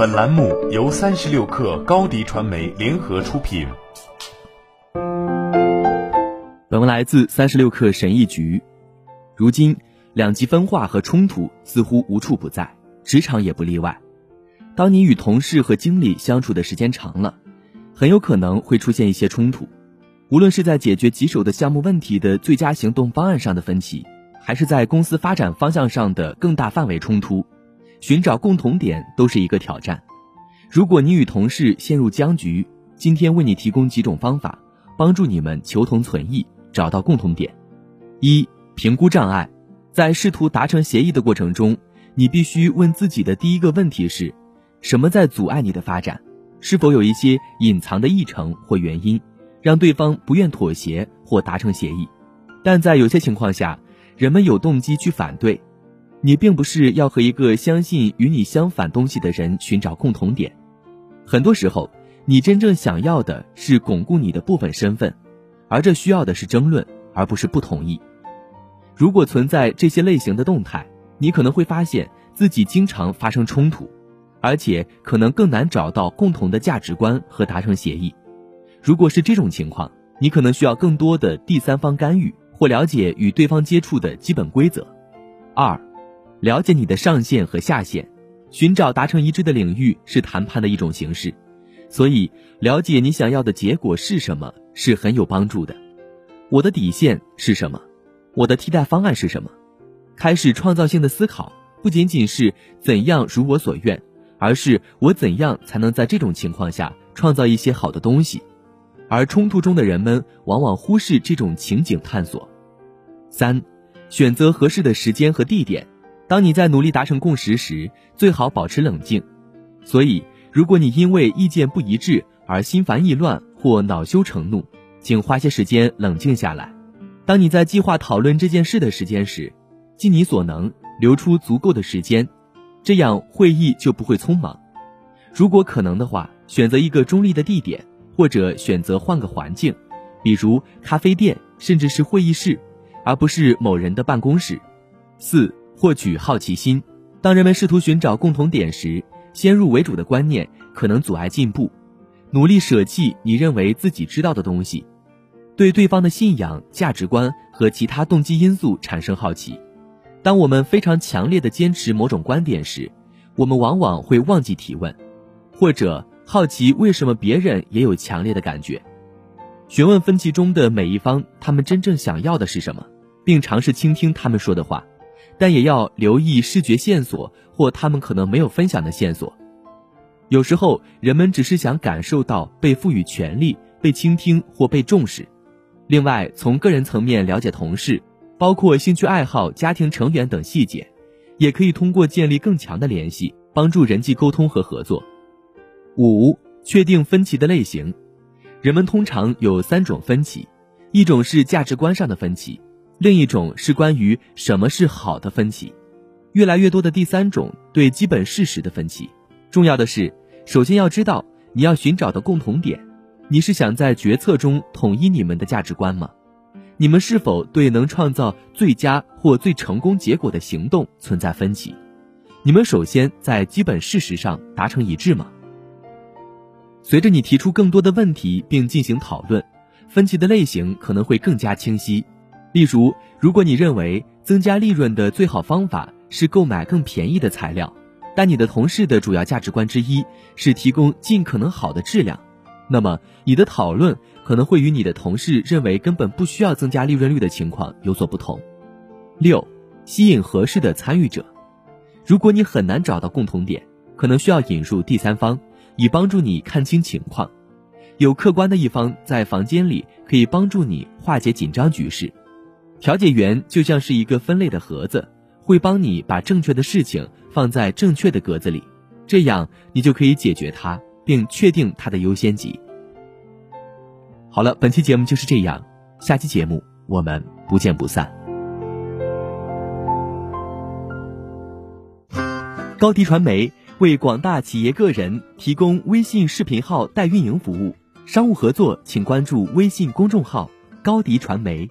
本栏目由三十六氪高低传媒联合出品。本文来自三十六氪神译局。如今，两极分化和冲突似乎无处不在，职场也不例外。当你与同事和经理相处的时间长了，很有可能会出现一些冲突，无论是在解决棘手的项目问题的最佳行动方案上的分歧，还是在公司发展方向上的更大范围冲突。寻找共同点都是一个挑战。如果你与同事陷入僵局，今天为你提供几种方法，帮助你们求同存异，找到共同点。一、评估障碍，在试图达成协议的过程中，你必须问自己的第一个问题是：什么在阻碍你的发展？是否有一些隐藏的议程或原因，让对方不愿妥协或达成协议？但在有些情况下，人们有动机去反对。你并不是要和一个相信与你相反东西的人寻找共同点，很多时候，你真正想要的是巩固你的部分身份，而这需要的是争论，而不是不同意。如果存在这些类型的动态，你可能会发现自己经常发生冲突，而且可能更难找到共同的价值观和达成协议。如果是这种情况，你可能需要更多的第三方干预或了解与对方接触的基本规则。二。了解你的上限和下限，寻找达成一致的领域是谈判的一种形式，所以了解你想要的结果是什么是很有帮助的。我的底线是什么？我的替代方案是什么？开始创造性的思考，不仅仅是怎样如我所愿，而是我怎样才能在这种情况下创造一些好的东西。而冲突中的人们往往忽视这种情景探索。三，选择合适的时间和地点。当你在努力达成共识时，最好保持冷静。所以，如果你因为意见不一致而心烦意乱或恼羞成怒，请花些时间冷静下来。当你在计划讨论这件事的时间时，尽你所能留出足够的时间，这样会议就不会匆忙。如果可能的话，选择一个中立的地点，或者选择换个环境，比如咖啡店，甚至是会议室，而不是某人的办公室。四。获取好奇心。当人们试图寻找共同点时，先入为主的观念可能阻碍进步。努力舍弃你认为自己知道的东西，对对方的信仰、价值观和其他动机因素产生好奇。当我们非常强烈的坚持某种观点时，我们往往会忘记提问，或者好奇为什么别人也有强烈的感觉。询问分歧中的每一方，他们真正想要的是什么，并尝试倾听他们说的话。但也要留意视觉线索或他们可能没有分享的线索。有时候，人们只是想感受到被赋予权利、被倾听或被重视。另外，从个人层面了解同事，包括兴趣爱好、家庭成员等细节，也可以通过建立更强的联系，帮助人际沟通和合作。五、确定分歧的类型。人们通常有三种分歧，一种是价值观上的分歧。另一种是关于什么是好的分歧，越来越多的第三种对基本事实的分歧。重要的是，首先要知道你要寻找的共同点。你是想在决策中统一你们的价值观吗？你们是否对能创造最佳或最成功结果的行动存在分歧？你们首先在基本事实上达成一致吗？随着你提出更多的问题并进行讨论，分歧的类型可能会更加清晰。例如，如果你认为增加利润的最好方法是购买更便宜的材料，但你的同事的主要价值观之一是提供尽可能好的质量，那么你的讨论可能会与你的同事认为根本不需要增加利润率的情况有所不同。六，吸引合适的参与者。如果你很难找到共同点，可能需要引入第三方，以帮助你看清情况。有客观的一方在房间里可以帮助你化解紧张局势。调解员就像是一个分类的盒子，会帮你把正确的事情放在正确的格子里，这样你就可以解决它，并确定它的优先级。好了，本期节目就是这样，下期节目我们不见不散。高迪传媒为广大企业个人提供微信视频号代运营服务，商务合作请关注微信公众号高迪传媒。